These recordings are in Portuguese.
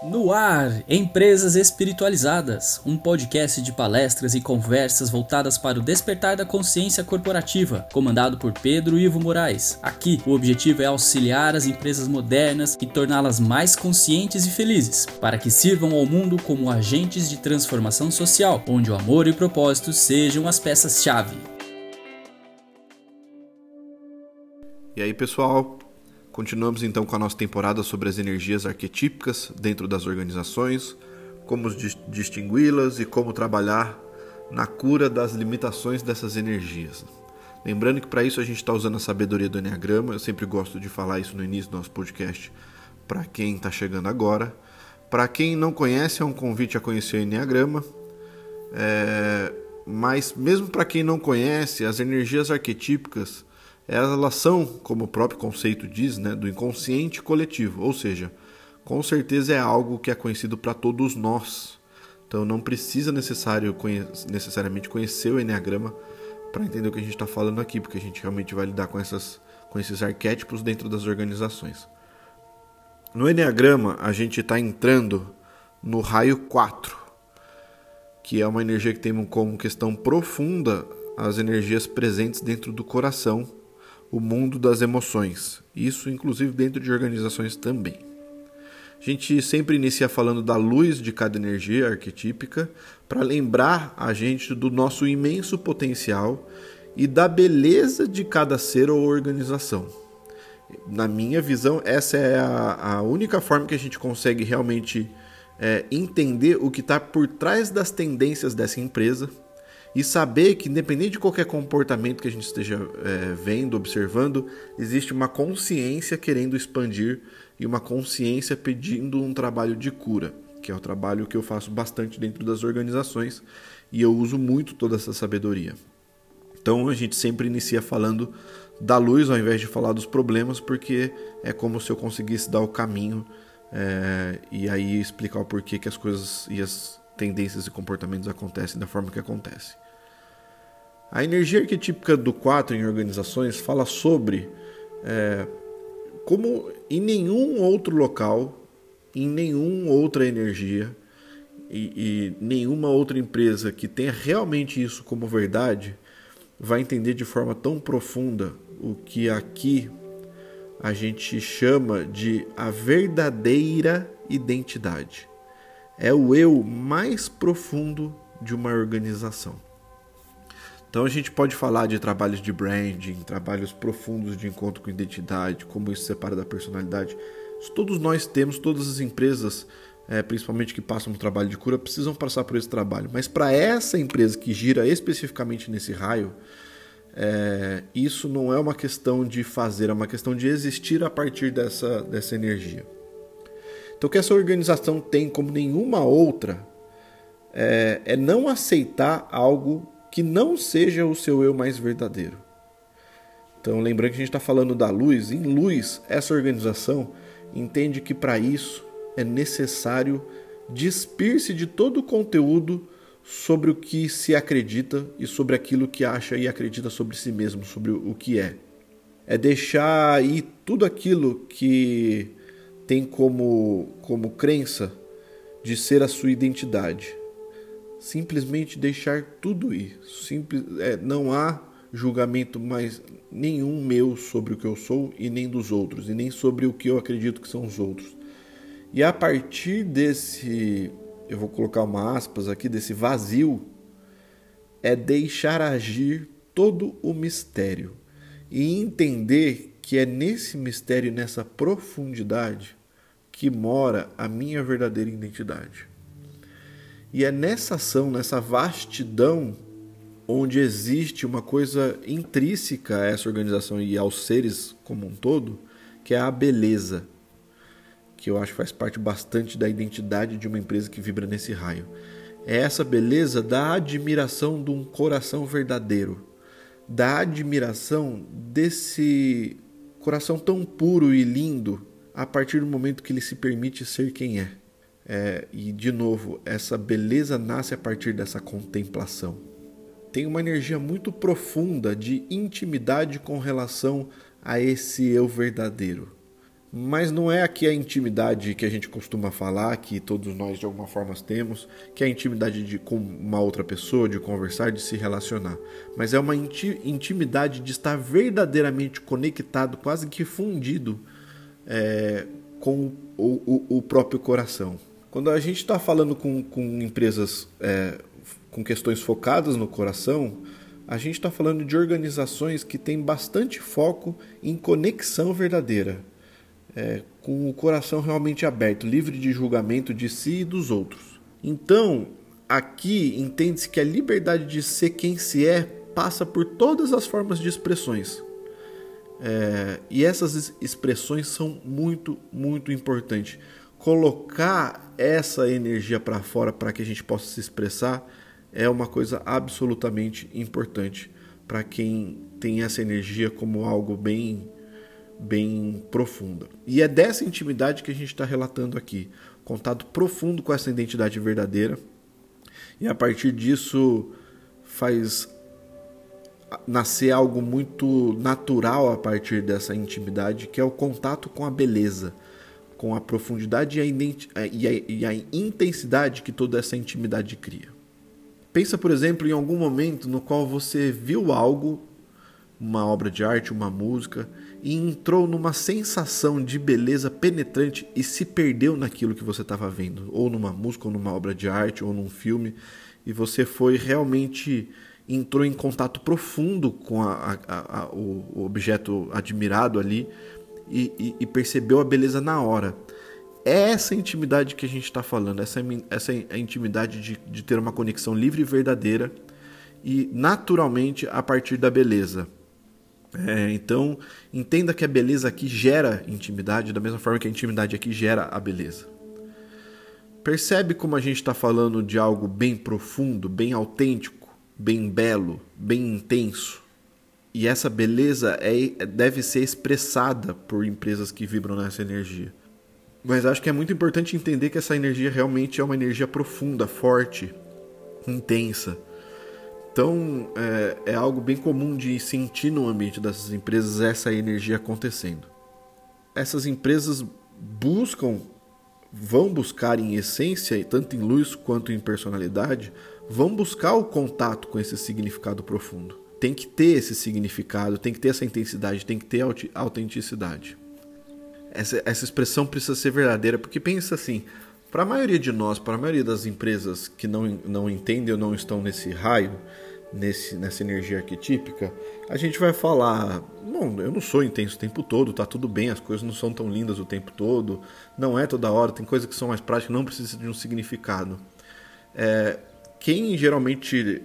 No ar, Empresas Espiritualizadas, um podcast de palestras e conversas voltadas para o despertar da consciência corporativa, comandado por Pedro Ivo Moraes. Aqui, o objetivo é auxiliar as empresas modernas e torná-las mais conscientes e felizes, para que sirvam ao mundo como agentes de transformação social, onde o amor e o propósito sejam as peças-chave. E aí, pessoal, Continuamos então com a nossa temporada sobre as energias arquetípicas dentro das organizações, como distingui-las e como trabalhar na cura das limitações dessas energias. Lembrando que para isso a gente está usando a sabedoria do Enneagrama, eu sempre gosto de falar isso no início do nosso podcast para quem está chegando agora. Para quem não conhece, é um convite a conhecer o Enneagrama. É... Mas mesmo para quem não conhece, as energias arquetípicas elas são, como o próprio conceito diz, né, do inconsciente coletivo, ou seja, com certeza é algo que é conhecido para todos nós. Então não precisa necessário necessariamente conhecer o Enneagrama para entender o que a gente está falando aqui, porque a gente realmente vai lidar com, essas, com esses arquétipos dentro das organizações. No Enneagrama, a gente está entrando no raio 4, que é uma energia que tem como questão profunda as energias presentes dentro do coração o mundo das emoções. Isso, inclusive, dentro de organizações também. A gente sempre inicia falando da luz de cada energia arquetípica para lembrar a gente do nosso imenso potencial e da beleza de cada ser ou organização. Na minha visão, essa é a, a única forma que a gente consegue realmente é, entender o que está por trás das tendências dessa empresa e saber que, independente de qualquer comportamento que a gente esteja é, vendo, observando, existe uma consciência querendo expandir e uma consciência pedindo um trabalho de cura, que é o trabalho que eu faço bastante dentro das organizações e eu uso muito toda essa sabedoria. Então a gente sempre inicia falando da luz ao invés de falar dos problemas, porque é como se eu conseguisse dar o caminho é, e aí explicar o porquê que as coisas e as tendências e comportamentos acontecem da forma que acontece. A energia arquetípica do 4 em organizações fala sobre é, como em nenhum outro local, em nenhuma outra energia e, e nenhuma outra empresa que tenha realmente isso como verdade vai entender de forma tão profunda o que aqui a gente chama de a verdadeira identidade é o eu mais profundo de uma organização. Então a gente pode falar de trabalhos de branding, trabalhos profundos de encontro com identidade, como isso separa da personalidade. Isso todos nós temos, todas as empresas, é, principalmente que passam um trabalho de cura, precisam passar por esse trabalho. Mas para essa empresa que gira especificamente nesse raio, é, isso não é uma questão de fazer, é uma questão de existir a partir dessa, dessa energia. Então, o que essa organização tem como nenhuma outra é, é não aceitar algo que não seja o seu eu mais verdadeiro. Então, lembrando que a gente está falando da luz, em luz, essa organização entende que para isso é necessário despir-se de todo o conteúdo sobre o que se acredita e sobre aquilo que acha e acredita sobre si mesmo, sobre o que é. É deixar ir tudo aquilo que tem como, como crença de ser a sua identidade. Simplesmente deixar tudo ir. Simples, é, não há julgamento mais nenhum meu sobre o que eu sou e nem dos outros, e nem sobre o que eu acredito que são os outros. E a partir desse, eu vou colocar uma aspas aqui, desse vazio, é deixar agir todo o mistério e entender que é nesse mistério, nessa profundidade, que mora a minha verdadeira identidade. E é nessa ação, nessa vastidão, onde existe uma coisa intrínseca a essa organização e aos seres como um todo, que é a beleza, que eu acho faz parte bastante da identidade de uma empresa que vibra nesse raio. É essa beleza da admiração de um coração verdadeiro, da admiração desse coração tão puro e lindo a partir do momento que ele se permite ser quem é. É. E, de novo, essa beleza nasce a partir dessa contemplação. Tem uma energia muito profunda de intimidade com relação a esse eu verdadeiro. Mas não é aqui a intimidade que a gente costuma falar, que todos nós de alguma forma temos, que é a intimidade de com uma outra pessoa, de conversar, de se relacionar. Mas é uma intimidade de estar verdadeiramente conectado, quase que fundido é, com o, o, o, próprio coração. Quando a gente está falando com, com empresas é, com questões focadas no coração, a gente está falando de organizações que têm bastante foco em conexão verdadeira é, com o coração realmente aberto, livre de julgamento de si e dos outros. Então, aqui entende-se que a liberdade de ser quem se é passa por todas as formas de expressões. É, e essas expressões são muito, muito importantes. Colocar essa energia para fora para que a gente possa se expressar é uma coisa absolutamente importante para quem tem essa energia como algo bem bem profunda. E é dessa intimidade que a gente está relatando aqui. Contato profundo com essa identidade verdadeira. E a partir disso faz nascer algo muito natural a partir dessa intimidade, que é o contato com a beleza, com a profundidade e a, e a, e a intensidade que toda essa intimidade cria. Pensa, por exemplo, em algum momento no qual você viu algo, uma obra de arte, uma música, e entrou numa sensação de beleza penetrante e se perdeu naquilo que você estava vendo, ou numa música, ou numa obra de arte, ou num filme, e você foi realmente entrou em contato profundo com a, o objeto admirado ali e, e, e, percebeu a beleza na hora. É essa intimidade que a gente está falando, essa, essa intimidade de, de ter uma conexão livre e verdadeira e naturalmente a partir da beleza. É, então, entenda que a beleza aqui gera intimidade, da mesma forma que a intimidade aqui gera a beleza. Percebe como a gente está falando de algo bem profundo, bem autêntico, bem belo, bem intenso. E essa beleza é, deve ser expressada por empresas que vibram nessa energia. Mas acho que é muito importante entender que essa energia realmente é uma energia profunda, forte, intensa então é, é algo bem comum de sentir no ambiente dessas empresas essa energia acontecendo. Essas empresas buscam, vão buscar em essência, tanto em luz quanto em personalidade, vão buscar o contato com esse significado profundo. Tem que ter esse significado, tem que ter essa intensidade, tem que ter autenticidade. Essa, essa expressão precisa ser verdadeira, porque pensa assim, para a maioria de nós, para a maioria das empresas que não, não entendem ou não estão nesse raio, nesse, nessa energia arquetípica, a gente vai falar: não, eu não sou intenso o tempo todo, tá tudo bem, as coisas não são tão lindas o tempo todo, não é toda hora, tem coisas que são mais práticas, não precisa de um significado. É, quem geralmente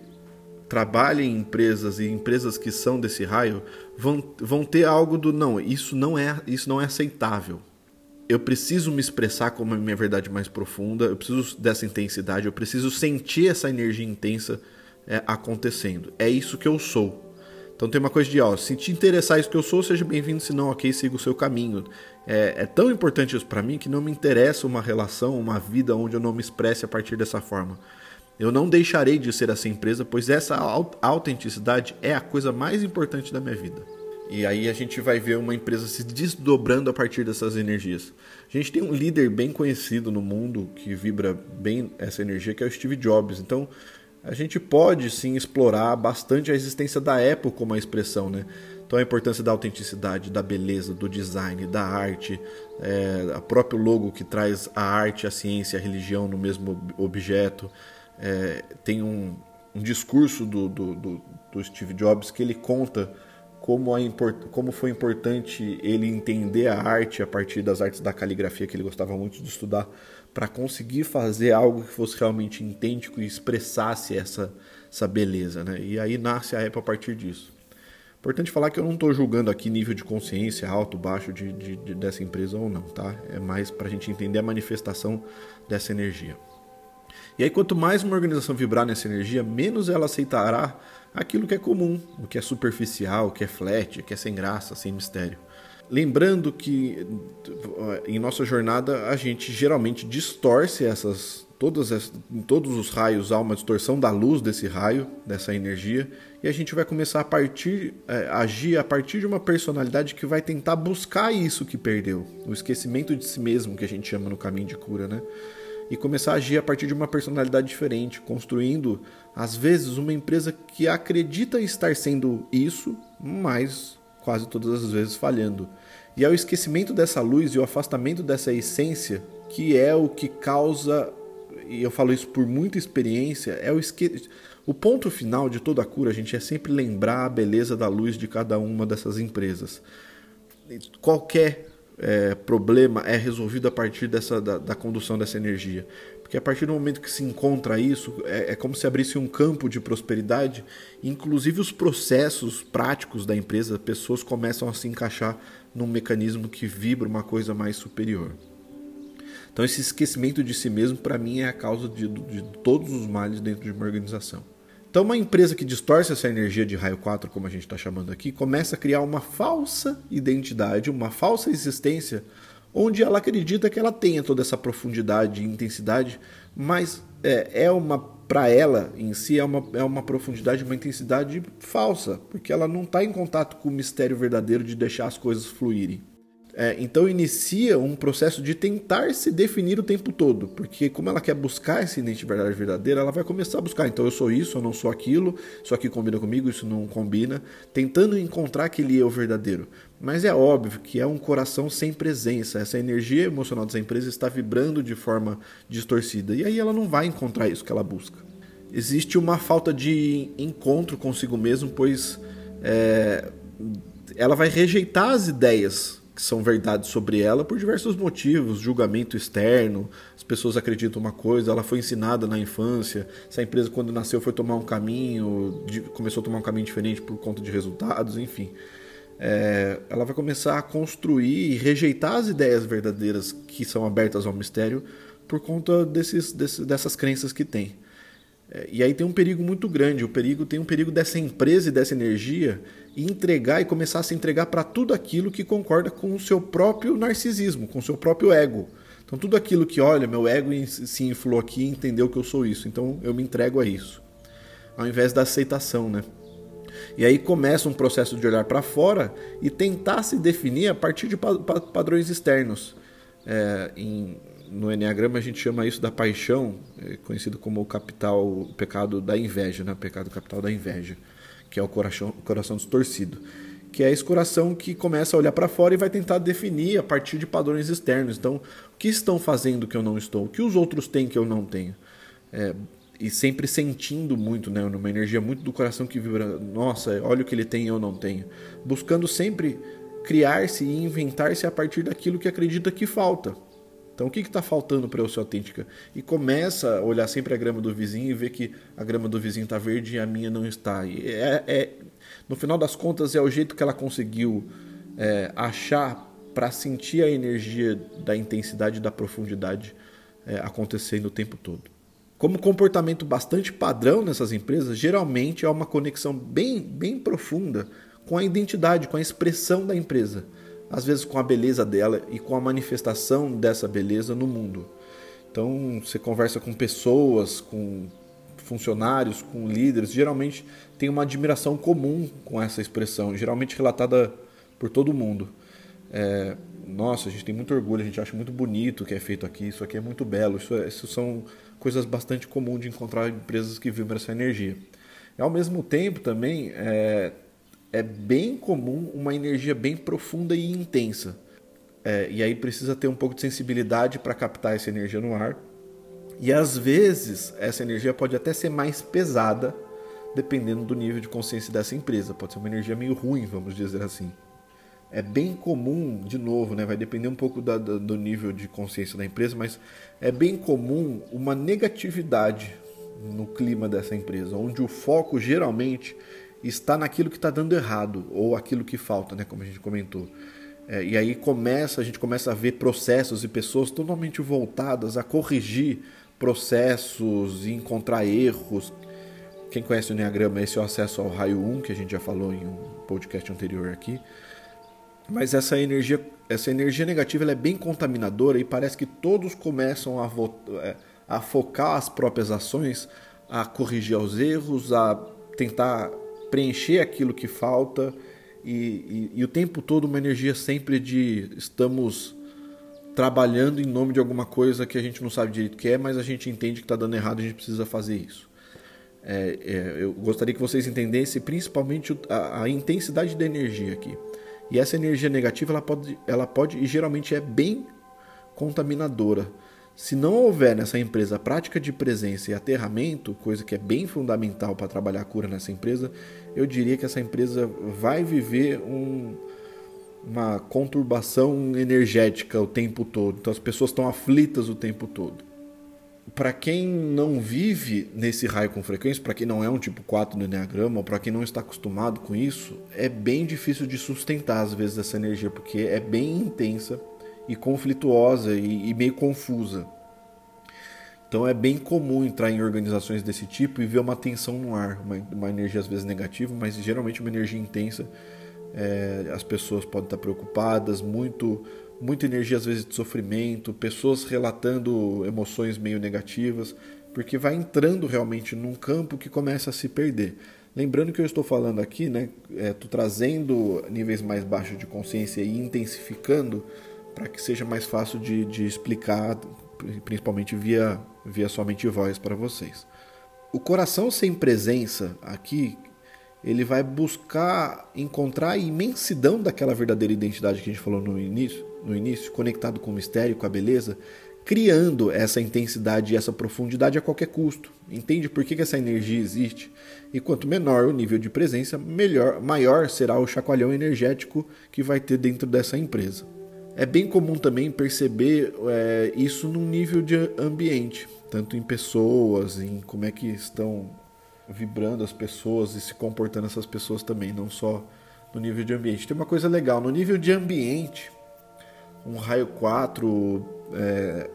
trabalha em empresas e empresas que são desse raio vão, vão ter algo do não, isso não é isso não é aceitável. Eu preciso me expressar como a minha verdade mais profunda, eu preciso dessa intensidade, eu preciso sentir essa energia intensa é, acontecendo. É isso que eu sou. Então tem uma coisa de, ó, se te interessar isso que eu sou, seja bem-vindo, se não, ok, siga o seu caminho. É, é tão importante isso para mim que não me interessa uma relação, uma vida onde eu não me expresse a partir dessa forma. Eu não deixarei de ser essa empresa, pois essa autenticidade é a coisa mais importante da minha vida. E aí a gente vai ver uma empresa se desdobrando a partir dessas energias. A gente tem um líder bem conhecido no mundo que vibra bem essa energia, que é o Steve Jobs. Então, a gente pode sim explorar bastante a existência da Apple como a expressão, né? Então a importância da autenticidade, da beleza, do design, da arte, é, a próprio logo que traz a arte, a ciência, a religião no mesmo objeto. É, tem um, um discurso do, do, do, do, Steve Jobs que ele conta como, a import, como foi importante ele entender a arte a partir das artes da caligrafia que ele gostava muito de estudar para conseguir fazer algo que fosse realmente idêntico e expressasse essa, essa beleza, né? E aí nasce a Apple a partir disso. Importante falar que eu não estou julgando aqui nível de consciência alto, baixo de, de, de dessa empresa ou não, tá? É mais para a gente entender a manifestação dessa energia. E aí, quanto mais uma organização vibrar nessa energia, menos ela aceitará aquilo que é comum, o que é superficial, o que é flat, o que é sem graça, sem mistério. Lembrando que em nossa jornada a gente geralmente distorce essas todas em todos os raios há uma distorção da luz desse raio, dessa energia, e a gente vai começar a partir é, agir a partir de uma personalidade que vai tentar buscar isso que perdeu, o esquecimento de si mesmo que a gente chama no caminho de cura, né? E começar a agir a partir de uma personalidade diferente, construindo às vezes uma empresa que acredita estar sendo isso, mas quase todas as vezes falhando. E é o esquecimento dessa luz e o afastamento dessa essência que é o que causa, e eu falo isso por muita experiência, é o esque... O ponto final de toda a cura, a gente é sempre lembrar a beleza da luz de cada uma dessas empresas. Qualquer é, problema é resolvido a partir dessa, da, da, condução dessa energia. Porque a partir do momento que se encontra isso, é, é, como se abrisse um campo de prosperidade, inclusive os processos práticos da empresa, pessoas começam a se encaixar num mecanismo que vibra uma coisa mais superior. Então, esse esquecimento de si mesmo, para mim, é a causa de, de todos os males dentro de uma organização. Então, uma empresa que distorce essa energia de raio 4, como a gente está chamando aqui, começa a criar uma falsa identidade, uma falsa existência, onde ela acredita que ela tenha toda essa profundidade e intensidade, mas é, é uma para ela em si é uma, é uma profundidade, uma intensidade falsa, porque ela não está em contato com o mistério verdadeiro de deixar as coisas fluírem. É, então inicia um processo de tentar se definir o tempo todo, porque como ela quer buscar essa identidade verdadeira, ela vai começar a buscar. Então eu sou isso, eu não sou aquilo, isso aqui combina comigo, isso não combina, tentando encontrar aquele eu verdadeiro. Mas é óbvio que é um coração sem presença, essa energia emocional dessa empresa está vibrando de forma distorcida e aí ela não vai encontrar isso que ela busca. Existe uma falta de encontro consigo mesmo, pois é, ela vai rejeitar as ideias que são verdades sobre ela por diversos motivos, julgamento externo, as pessoas acreditam uma coisa, ela foi ensinada na infância, se a empresa quando nasceu foi tomar um caminho, começou a tomar um caminho diferente por conta de resultados, enfim. É, ela vai começar a construir e rejeitar as ideias verdadeiras que são abertas ao mistério por conta desses, desses dessas crenças que tem. É, e aí tem um perigo muito grande. O perigo tem um perigo dessa empresa e dessa energia entregar e começar a se entregar para tudo aquilo que concorda com o seu próprio narcisismo, com o seu próprio ego. Então tudo aquilo que, olha, meu ego se inflou aqui e entendeu que eu sou isso, então eu me entrego a isso. Ao invés da aceitação, né? E aí começa um processo de olhar para fora e tentar se definir a partir de padrões externos. É, em, no Enneagrama a gente chama isso da paixão, é conhecido como o capital, o pecado da inveja, né? o pecado capital da inveja, que é o coração, o coração distorcido. Que é esse coração que começa a olhar para fora e vai tentar definir a partir de padrões externos. Então, o que estão fazendo que eu não estou? O que os outros têm que eu não tenho? É, e sempre sentindo muito, né, numa energia muito do coração que vibra, nossa, olha o que ele tem e eu não tenho. Buscando sempre criar-se e inventar-se a partir daquilo que acredita que falta. Então, o que está faltando para eu ser autêntica? E começa a olhar sempre a grama do vizinho e ver que a grama do vizinho está verde e a minha não está. E é, é, no final das contas, é o jeito que ela conseguiu é, achar para sentir a energia da intensidade e da profundidade é, acontecendo o tempo todo. Como comportamento bastante padrão nessas empresas, geralmente é uma conexão bem, bem profunda com a identidade, com a expressão da empresa às vezes com a beleza dela e com a manifestação dessa beleza no mundo. Então, você conversa com pessoas, com funcionários, com líderes, geralmente tem uma admiração comum com essa expressão, geralmente relatada por todo mundo. É, nossa, a gente tem muito orgulho, a gente acha muito bonito o que é feito aqui, isso aqui é muito belo. Isso, é, isso são coisas bastante comuns de encontrar empresas que vibram essa energia. E, ao mesmo tempo, também, é, é bem comum uma energia bem profunda e intensa. É, e aí precisa ter um pouco de sensibilidade para captar essa energia no ar. E às vezes essa energia pode até ser mais pesada, dependendo do nível de consciência dessa empresa. Pode ser uma energia meio ruim, vamos dizer assim. É bem comum, de novo, né, vai depender um pouco da, da, do nível de consciência da empresa, mas é bem comum uma negatividade no clima dessa empresa, onde o foco geralmente está naquilo que está dando errado ou aquilo que falta, né, como a gente comentou. É, e aí começa, a gente começa a ver processos e pessoas totalmente voltadas a corrigir processos e encontrar erros. Quem conhece o Enneagrama, esse é o acesso ao raio 1, que a gente já falou em um podcast anterior aqui. Mas essa energia, essa energia negativa é bem contaminadora e parece que todos começam a, é, a focar as próprias ações, a corrigir os erros, a tentar preencher aquilo que falta e, e, e o tempo todo uma energia sempre de estamos trabalhando em nome de alguma coisa que a gente não sabe direito o que é, mas a gente entende que está dando errado e a gente precisa fazer isso. É, é, eu gostaria que vocês entendessem principalmente a, a, intensidade da energia aqui. E essa energia negativa ela pode, ela pode e geralmente é bem contaminadora. Se não houver nessa empresa prática de presença e aterramento, coisa que é bem fundamental para trabalhar a cura nessa empresa, eu diria que essa empresa vai viver um, uma conturbação energética o tempo todo. Então as pessoas estão aflitas o tempo todo. Para quem não vive nesse raio com frequência, para quem não é um tipo 4 do Enneagrama, ou para quem não está acostumado com isso, é bem difícil de sustentar às vezes essa energia, porque é bem intensa e conflituosa e, e meio confusa. Então é bem comum entrar em organizações desse tipo e ver uma tensão no ar, uma, uma energia às vezes negativa, mas geralmente uma energia intensa é, as pessoas podem estar preocupadas, muito, muita energia às vezes de sofrimento, pessoas relatando emoções meio negativas, porque vai entrando realmente num campo que começa a se perder. Lembrando que eu estou falando aqui, né, é, trazendo níveis mais baixos de consciência e intensificando para que seja mais fácil de, de explicar, principalmente via, via somente voz para vocês. O coração sem presença aqui, ele vai buscar encontrar a imensidão daquela verdadeira identidade que a gente falou no início, no início, conectado com o mistério, com a beleza, criando essa intensidade e essa profundidade a qualquer custo. Entende por que, que essa energia existe? E quanto menor o nível de presença, melhor, maior será o chacoalhão energético que vai ter dentro dessa empresa. É bem comum também perceber é, isso no nível de ambiente, tanto em pessoas, em como é que estão vibrando as pessoas e se comportando essas pessoas também, não só no nível de ambiente. Tem uma coisa legal, no nível de ambiente, um raio 4 é,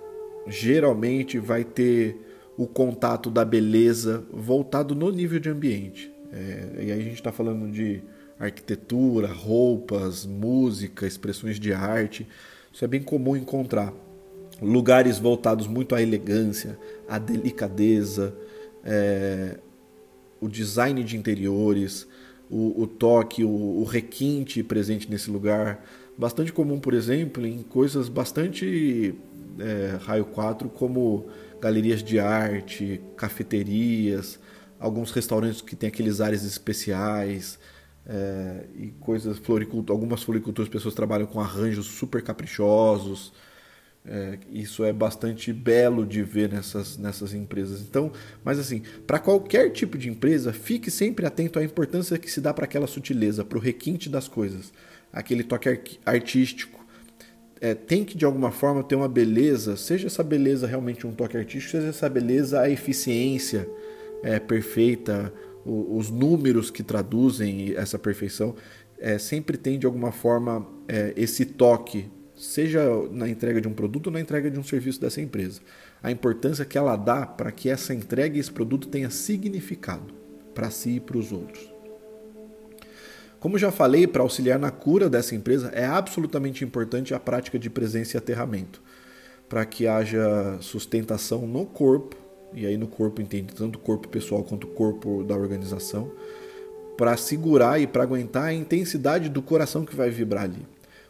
geralmente vai ter o contato da beleza voltado no nível de ambiente. É, e aí a gente está falando de arquitetura, roupas, música, expressões de arte. Isso é bem comum encontrar. Lugares voltados muito à elegância, à delicadeza, é, o design de interiores, o, o toque, o, o, requinte presente nesse lugar. Bastante comum, por exemplo, em coisas bastante é, raio 4, como galerias de arte, cafeterias, alguns restaurantes que têm aqueles áreas especiais. É, e coisas floricultura, algumas floriculturas pessoas trabalham com arranjos super caprichosos é, isso é bastante belo de ver nessas, nessas empresas. Então, mas assim, para qualquer tipo de empresa, fique sempre atento à importância que se dá para aquela sutileza, para o requinte das coisas, aquele toque artístico. É, tem que de alguma forma ter uma beleza, seja essa beleza realmente um toque artístico, seja essa beleza a eficiência é, perfeita, os números que traduzem essa perfeição, é, sempre tem de alguma forma é, esse toque seja na entrega de um produto ou na entrega de um serviço dessa empresa. A importância que ela dá para que essa entrega e esse produto tenha significado para si e para os outros. Como já falei, para auxiliar na cura dessa empresa é absolutamente importante a prática de presença e aterramento, para que haja sustentação no corpo, e aí no corpo entende tanto o corpo pessoal quanto o corpo da organização, para segurar e para aguentar a intensidade do coração que vai vibrar ali.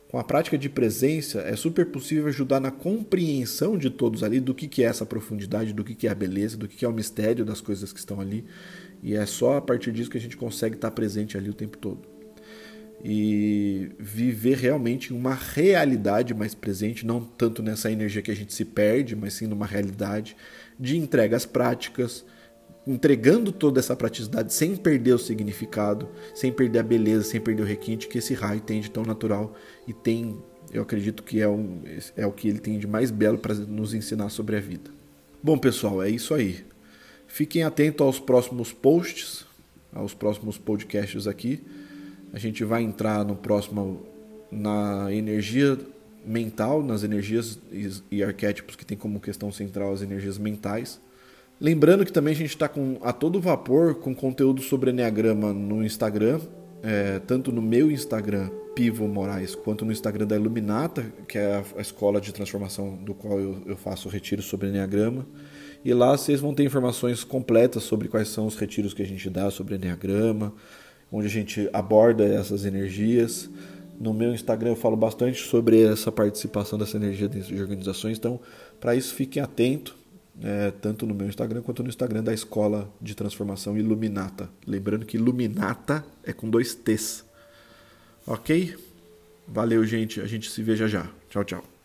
Com a prática de presença, é super possível ajudar na compreensão de todos ali do que, que é essa profundidade, do que, que é a beleza, do que, que é o mistério das coisas que estão ali. E é só a partir disso que a gente consegue estar presente ali o tempo todo. E viver realmente uma realidade mais presente, não tanto nessa energia que a gente se perde, mas sim numa realidade de entregas práticas, entregando toda essa praticidade sem perder o significado, sem perder a beleza, sem perder o requinte que esse raio tem de tão natural e tem, eu acredito que é, um, é o que ele tem de mais belo para nos ensinar sobre a vida. Bom, pessoal, é isso aí. Fiquem atentos aos próximos posts, aos próximos podcasts aqui. A gente vai entrar no próximo na energia mental, nas energias e arquétipos que tem como questão central as energias mentais. Lembrando que também a gente está a todo vapor com conteúdo sobre Enneagrama no Instagram é, tanto no meu Instagram, Pivo Moraes, quanto no Instagram da Iluminata, que é a, escola de transformação do qual eu, eu faço retiro sobre Enneagrama. E lá vocês vão ter informações completas sobre quais são os retiros que a gente dá sobre Enneagrama, onde a gente aborda essas energias. No meu Instagram eu falo bastante sobre essa participação dessa energia dentro de organizações, então para isso fiquem atentos, é, tanto no meu Instagram quanto no Instagram da Escola de Transformação Iluminata. Lembrando que Iluminata é com dois T's. Ok? Valeu, gente. A gente se vê já já. Tchau, tchau.